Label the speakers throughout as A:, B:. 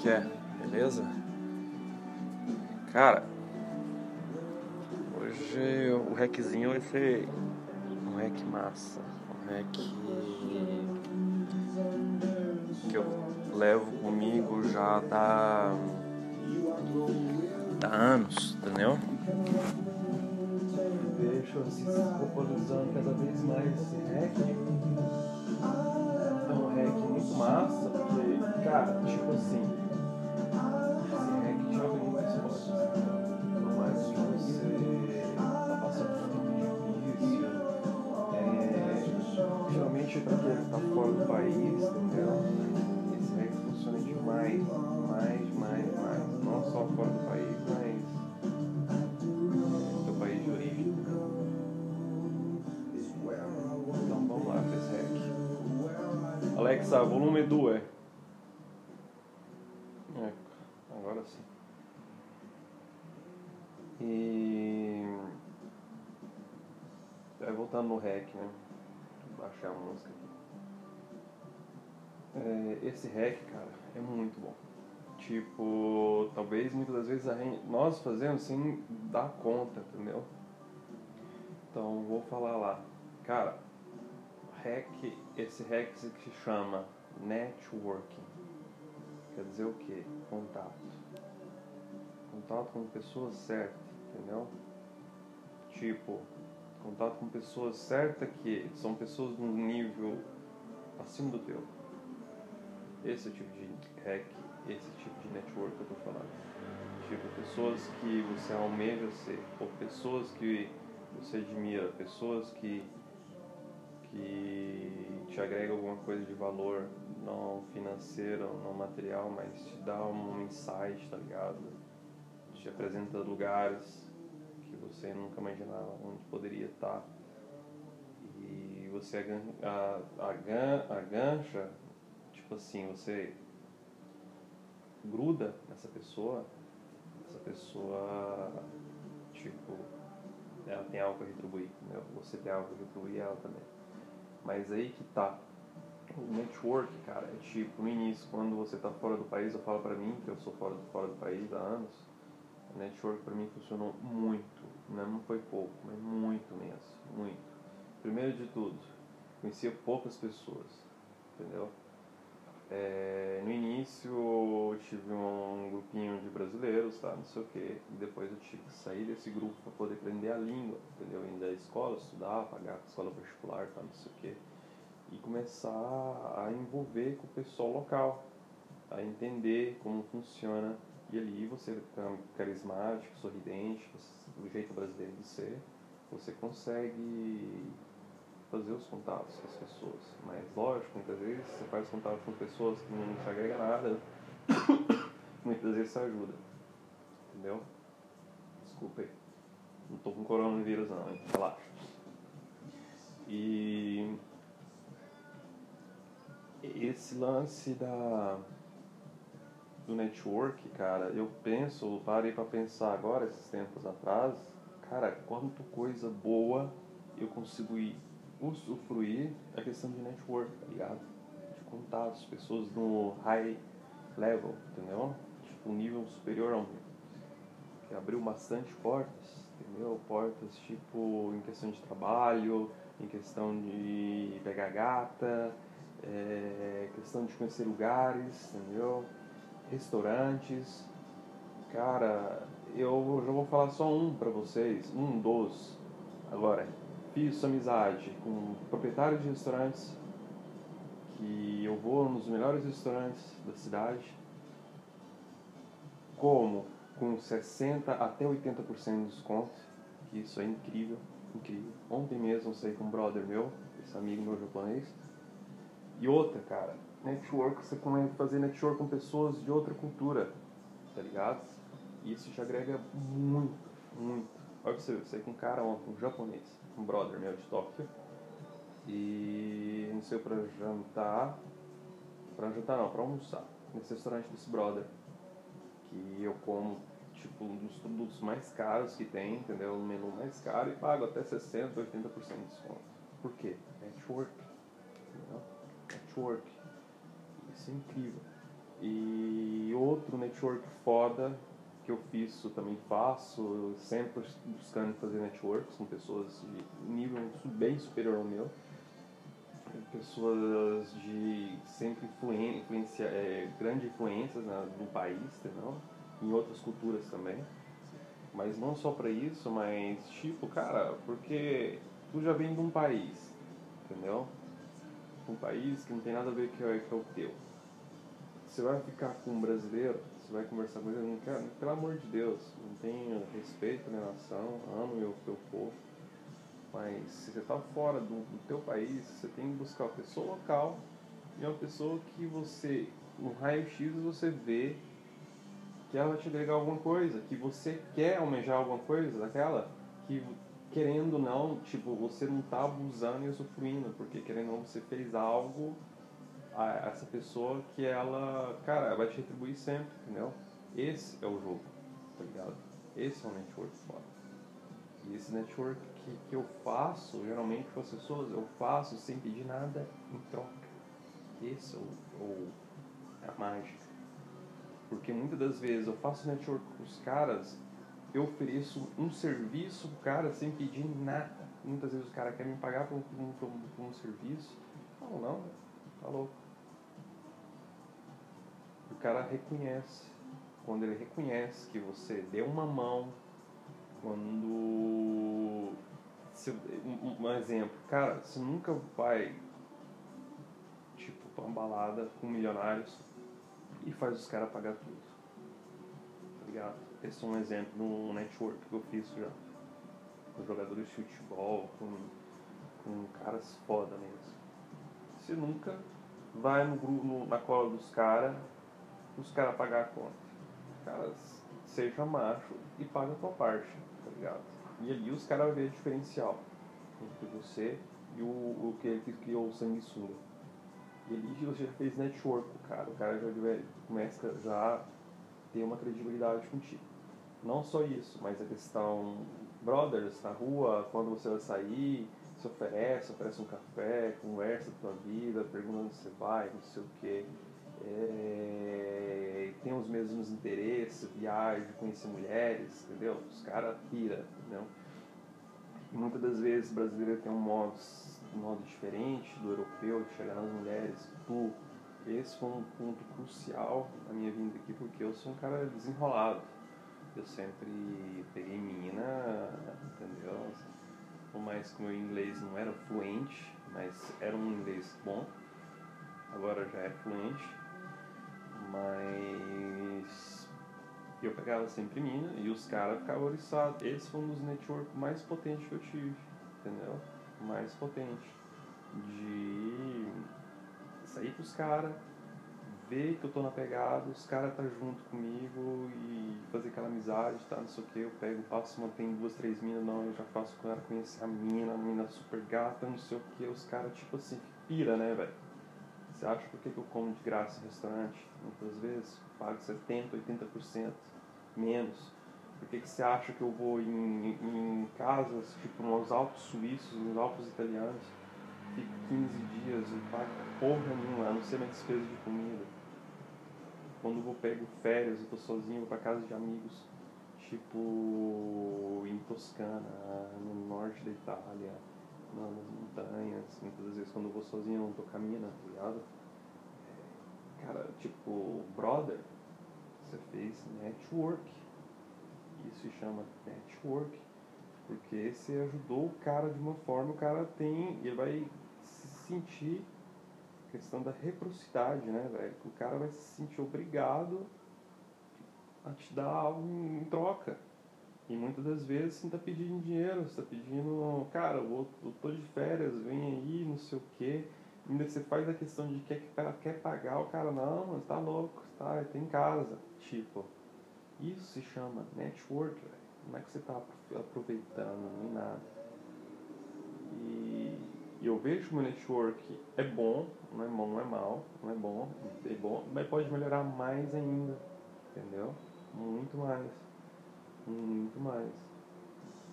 A: que é? Beleza? Cara, hoje o reczinho vai ser um rec massa. Um rec que eu levo comigo já dá, dá anos, entendeu? Deixo assim se popularizando cada vez mais esse É um rec muito massa, porque, cara, tipo assim. principalmente para quem está fora do país, entendeu? Esse REC funciona demais, mais, mais, mais. Não só fora do país, mas Alexa, volume 2. É, agora sim. E. Vai voltando no REC, né? baixar a música aqui. É, esse rec, cara, é muito bom. Tipo, talvez muitas das vezes gente, nós fazemos sem dar conta, entendeu? Então vou falar lá. Cara, hack, esse hack se chama networking. Quer dizer o que? Contato. Contato com pessoas certas, entendeu? Tipo, contato com pessoas certas que são pessoas num nível acima do teu. Esse é o tipo de hack, esse tipo de network que eu tô falando. Tipo, pessoas que você almeja ser, ou pessoas que você admira, pessoas que, que te agregam alguma coisa de valor, não financeiro, não material, mas te dá um insight, tá ligado? Te apresenta lugares você nunca imaginava onde poderia estar. E você agancha, tipo assim, você gruda nessa pessoa, essa pessoa, tipo, ela tem algo a retribuir, né? você tem algo a retribuir ela também. Mas aí que tá. O network, cara, é tipo, no início, quando você tá fora do país, eu falo pra mim, que eu sou fora, fora do país há anos, o network para mim funcionou muito, né? não foi pouco, mas muito mesmo, muito. Primeiro de tudo, conhecia poucas pessoas, entendeu? É, no início eu tive um grupinho de brasileiros, tá, não sei o que, e depois eu tive que sair desse grupo para poder aprender a língua, entendeu? Ir da escola, estudar, pagar a escola particular, tá, não sei o que, e começar a envolver com o pessoal local, a entender como funciona e ali você fica carismático, sorridente, do jeito brasileiro de ser, você consegue fazer os contatos com as pessoas. Mas lógico, muitas vezes você faz contato com pessoas que não te agrega nada, muitas vezes isso ajuda. Entendeu? Desculpa aí. Não tô com coronavírus não, hein? Relaxa. E esse lance da do network, cara, eu penso, parei para pensar agora, esses tempos atrás, cara, quanto coisa boa eu consigo ir usufruir a questão de network, tá ligado? De contatos, pessoas no high level, entendeu? Tipo, um nível superior ao meu. Que abriu bastante portas, entendeu? Portas, tipo, em questão de trabalho, em questão de pegar gata, é, questão de conhecer lugares, entendeu? restaurantes. Cara, eu já vou falar só um para vocês, um dos. Agora, fiz amizade com proprietários de restaurantes, que eu vou nos melhores restaurantes da cidade, como com 60 até 80% de desconto, que isso é incrível, incrível. Ontem mesmo saí com um brother meu, esse amigo meu japonês. E outra, cara, network, você começa a fazer network com pessoas de outra cultura, tá ligado? E isso te agrega muito, muito. Olha pra você ver, eu saí com um cara ontem, um japonês, um brother meu de Tóquio, e não sei pra jantar, pra jantar não, pra almoçar, nesse restaurante desse brother, que eu como tipo um dos produtos mais caros que tem, entendeu? O menu mais caro e pago até 60, 80% de desconto. Por quê? Network. Entendeu? Network. Isso é incrível. E outro network foda que eu fiz, eu também faço, eu sempre buscando fazer networks com pessoas de nível bem superior ao meu. Pessoas de sempre influência, é, grande influências né, no país, entendeu? em outras culturas também. Mas não só para isso, mas tipo, cara, porque tu já vem de um país, entendeu? Um país que não tem nada a ver com é, é o teu. Você vai ficar com um brasileiro, você vai conversar com ele, não quer, pelo amor de Deus, não tenho respeito minha nação, amo o teu povo. Mas se você está fora do, do teu país, você tem que buscar uma pessoa local e uma pessoa que você, no raio-x, você vê que ela vai te agregar alguma coisa, que você quer almejar alguma coisa daquela, que querendo ou não, tipo, você não tá abusando e usufruindo, porque querendo ou não, você fez algo a essa pessoa que ela, cara, vai te retribuir sempre, entendeu? Esse é o jogo, tá ligado? Esse é o network foda. E esse network que, que eu faço, geralmente com as pessoas, eu faço sem pedir nada em troca. Esse é o, o é a mágica. Porque muitas das vezes eu faço network com os caras, eu ofereço um serviço pro cara sem pedir nada. Muitas vezes o cara quer me pagar por um, por um, por um serviço. Não, não, tá. O cara reconhece. Quando ele reconhece que você deu uma mão, quando. Se, um, um exemplo, cara, você nunca vai tipo pra uma balada com milionários e faz os caras pagar tudo. Tá ligado? Esse é um exemplo no network que eu fiz já. Com jogadores de futebol, com, com caras foda mesmo. Você nunca vai no, no na cola dos caras, os caras pagar a conta. Caras, seja macho e paga a tua parte, tá ligado? E ali os caras vê diferencial entre você e o, o que ele criou o sanguessuga. E ali você já fez network o cara, o cara já começa já ter uma credibilidade contigo. Não só isso, mas a questão brothers na rua, quando você vai sair, se oferece, oferece um café, conversa da tua vida, pergunta onde você vai, não sei o quê. É, tem os mesmos interesses, viagem, conhecer mulheres, entendeu? Os caras pira, entendeu? Muitas das vezes o brasileiro tem um modo um modo diferente do europeu, de chegar nas mulheres, tu. Esse foi um ponto crucial na minha vinda aqui, porque eu sou um cara desenrolado. Eu sempre peguei mina, entendeu? Por mais que meu inglês não era fluente, mas era um inglês bom. Agora já é fluente. Mas eu pegava sempre mina e os caras ficavam oriçados. Esse foi um dos networks mais potentes que eu tive, entendeu? mais potente de sair com os caras, ver que eu tô na pegada, os caras tá junto comigo e fazer aquela amizade, tá, não sei o que, eu pego, passo, mantém duas, três minas, não, eu já faço com ela conhecer a mina, a mina super gata, não sei o que, os caras tipo assim, pira, né, velho? Você acha por que, que eu como de graça em restaurante? Muitas vezes pago 70%, 80% menos por que, que você acha que eu vou em, em casas, tipo nos Alpes suíços, nos Alpes italianos, fico 15 dias e pago porra nenhuma, a não ser minha despesa de comida. Quando eu vou pego férias, eu tô sozinho, vou pra casa de amigos, tipo em Toscana, no norte da Itália, nas montanhas, muitas vezes quando eu vou sozinho eu não tô caminhando, tá ligado? Cara, tipo, brother, você fez network isso se chama network, porque você ajudou o cara de uma forma, o cara tem, ele vai se sentir questão da reciprocidade, né, velho? O cara vai se sentir obrigado a te dar algo em troca. E muitas das vezes você não tá pedindo dinheiro, você tá pedindo, cara, eu, tô de férias, vem aí, não sei o quê. Ainda você faz a questão de que o cara quer pagar, o cara, não, mas tá louco, tá, em casa. Tipo, isso se chama network, velho. Não é que você está aproveitando nem nada. E eu vejo que o meu network é bom, não é bom, não é mal, não é bom, é bom, mas pode melhorar mais ainda, entendeu? Muito mais. Muito mais.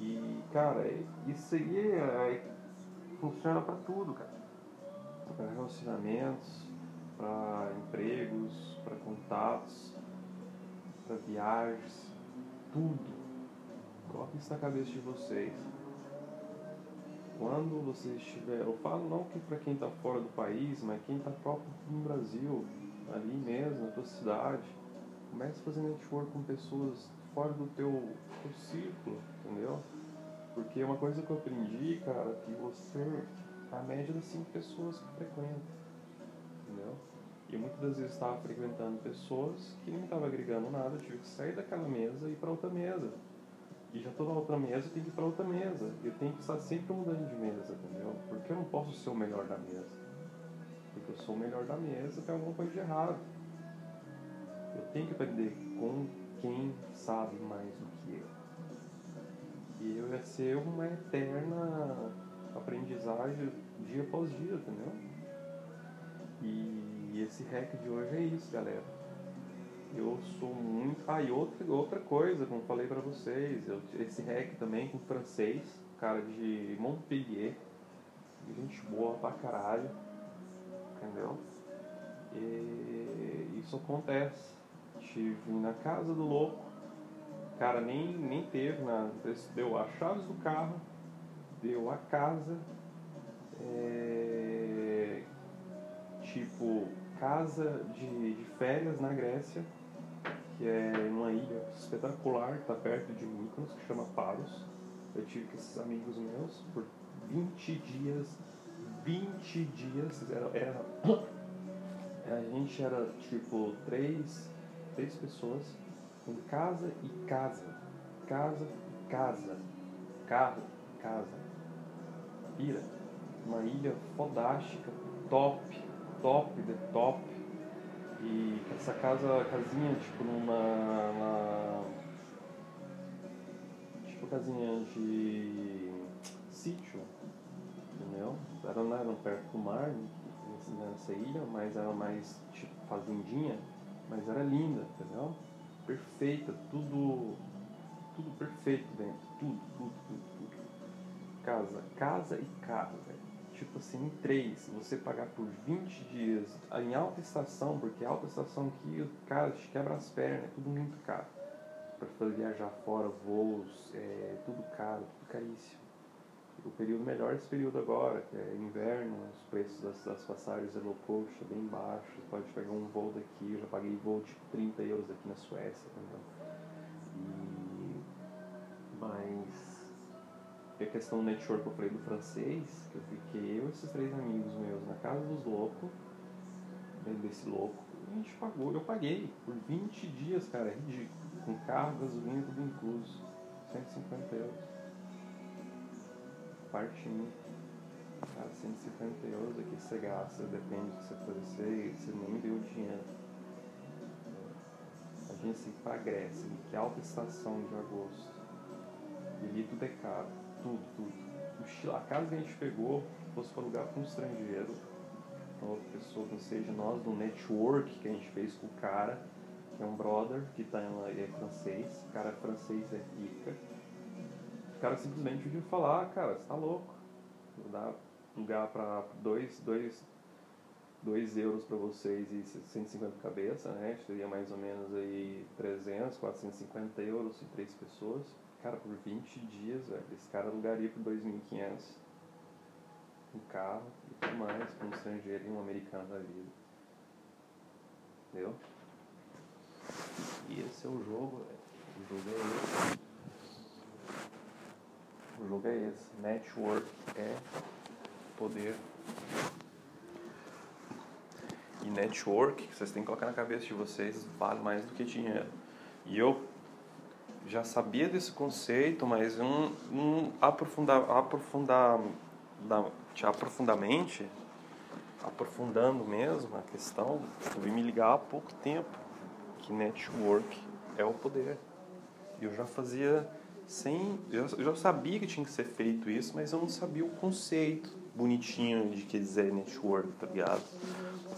A: E, cara, é, isso aí é, é, funciona para tudo, cara. Para relacionamentos, para empregos, para contatos, para viagens, tudo. Coloque isso na cabeça de vocês. Quando vocês estiver, eu falo não que para quem está fora do país, mas quem está próprio no Brasil, ali mesmo, na tua cidade, comece a fazer network com pessoas fora do teu, teu círculo, entendeu? Porque uma coisa que eu aprendi, cara, que você, a média das cinco pessoas que frequenta, entendeu? E muitas das vezes estava frequentando pessoas que não estavam agregando nada, tive que sair daquela mesa e ir para outra mesa. E já estou na outra mesa, eu tenho que ir para outra mesa. Eu tenho que estar sempre mudando de mesa, entendeu? Porque eu não posso ser o melhor da mesa. Porque eu sou o melhor da mesa, tem alguma coisa de errado. Eu tenho que aprender com quem sabe mais do que eu. E eu ia ser uma eterna aprendizagem dia após dia, entendeu? E esse hack de hoje é isso, galera. Eu sou muito. Ah, e outra, outra coisa, como falei pra vocês, eu, esse hack também com francês, cara de Montpellier, gente boa pra caralho, entendeu? E isso acontece. Estive na casa do louco, cara nem, nem teve nada, deu as chaves do carro, deu a casa, é, tipo, casa de, de férias na Grécia, que é numa ilha espetacular, está perto de Mykonos, que chama Paros. Eu tive com esses amigos meus por 20 dias, 20 dias, era, era a gente era tipo três, três pessoas, com casa e casa, casa e casa, carro, casa, pira, uma ilha fodástica, top, top de top, e essa casa, casinha, tipo numa, uma, tipo casinha de sítio, entendeu? Era, não eram perto do mar, nessa ilha, mas era mais tipo fazendinha, mas era linda, entendeu? Perfeita, tudo, tudo perfeito dentro, tudo, tudo, tudo, tudo. Casa, casa e casa, velho tipo assim, em três, você pagar por 20 dias em alta estação, porque alta estação aqui, cara, te quebra as pernas, é tudo muito caro. Para viajar fora, voos, é tudo caro, tudo caríssimo. O período melhor é esse período agora, que é inverno, os preços das, das passagens low cost é bem baixos, você pode pegar um voo daqui, eu já paguei voo tipo 30 euros aqui na Suécia, entendeu? A questão do network que eu falei do francês, que eu fiquei eu e esses três amigos meus na casa dos loucos, desse louco, a gente pagou, eu paguei por 20 dias, cara, ridículo. Com carro, gasolina, tudo incluso. 150 euros. Parte minha. Cara, 150 euros aqui você gasta, depende do que você fazer, você nem deu dinheiro. A gente se pra Grécia, que alta estação de agosto. Ali tudo é caro tudo, tudo. A casa que a gente pegou fosse para alugar para um estrangeiro, para outra pessoa que não seja nós, do network que a gente fez com o cara, que é um brother, que tá em, é francês, o cara é francês é rica. O cara simplesmente viu falar, ah, cara, você tá louco. Vou dar lugar para dois, dois, dois euros para vocês e 150 cabeça, né? Seria mais ou menos aí 300, 450 euros e três pessoas Cara, por 20 dias, velho, esse cara alugaria por 2.500 um carro e tudo mais, com um estrangeiro e um americano da vida. Entendeu? E esse é o jogo, velho. O jogo é esse. O jogo é esse. Network é poder. E network, vocês têm que colocar na cabeça de vocês, vale mais do que dinheiro. E eu já sabia desse conceito, mas um, um aprofundar, aprofundar, aprofundamente, aprofundando mesmo a questão, eu vim me ligar há pouco tempo que network é o poder. Eu já fazia sem. Eu já sabia que tinha que ser feito isso, mas eu não sabia o conceito bonitinho de que dizer network, tá ligado?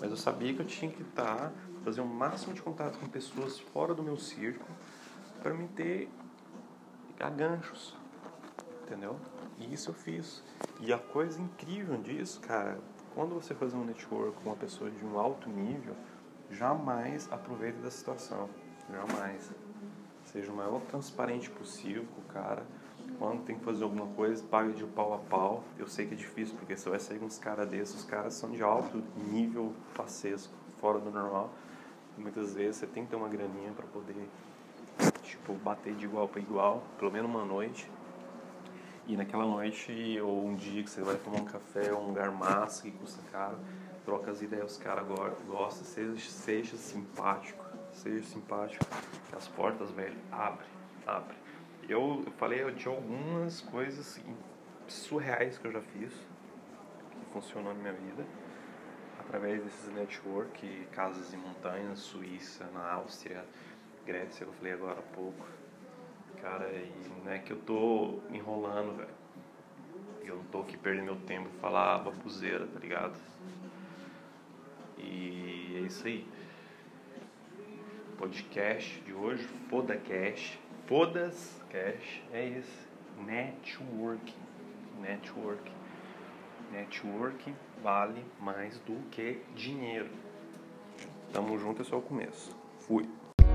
A: Mas eu sabia que eu tinha que estar, tá, fazer o máximo de contato com pessoas fora do meu círculo para me ter ganchos, entendeu? E isso eu fiz. E a coisa incrível disso, cara, quando você fazer um network com uma pessoa de um alto nível, jamais aproveite da situação. Jamais. Seja o maior transparente possível com o cara. Quando tem que fazer alguma coisa, pague de pau a pau. Eu sei que é difícil, porque você vai sair com uns caras desses, os caras são de alto nível facesco, fora do normal. Muitas vezes você tem que ter uma graninha para poder, tipo, bater de igual para igual, pelo menos uma noite. E naquela noite, ou um dia que você vai tomar um café, um lugar massa que custa caro, troca as ideias, os caras gostam, seja, seja simpático, seja simpático, as portas, velho, abre, abre. Eu falei de algumas coisas surreais que eu já fiz, que funcionou na minha vida, através desses network, casas em montanhas, Suíça, na Áustria, Grécia, que eu falei agora há pouco. Cara, e não é que eu tô enrolando, velho. Eu não tô aqui perdendo meu tempo pra falar babuzeira, tá ligado? E é isso aí. Podcast de hoje, foda cash. Fodas cash, é isso. Networking. Networking. Networking vale mais do que dinheiro. Tamo junto, é só o começo. Fui.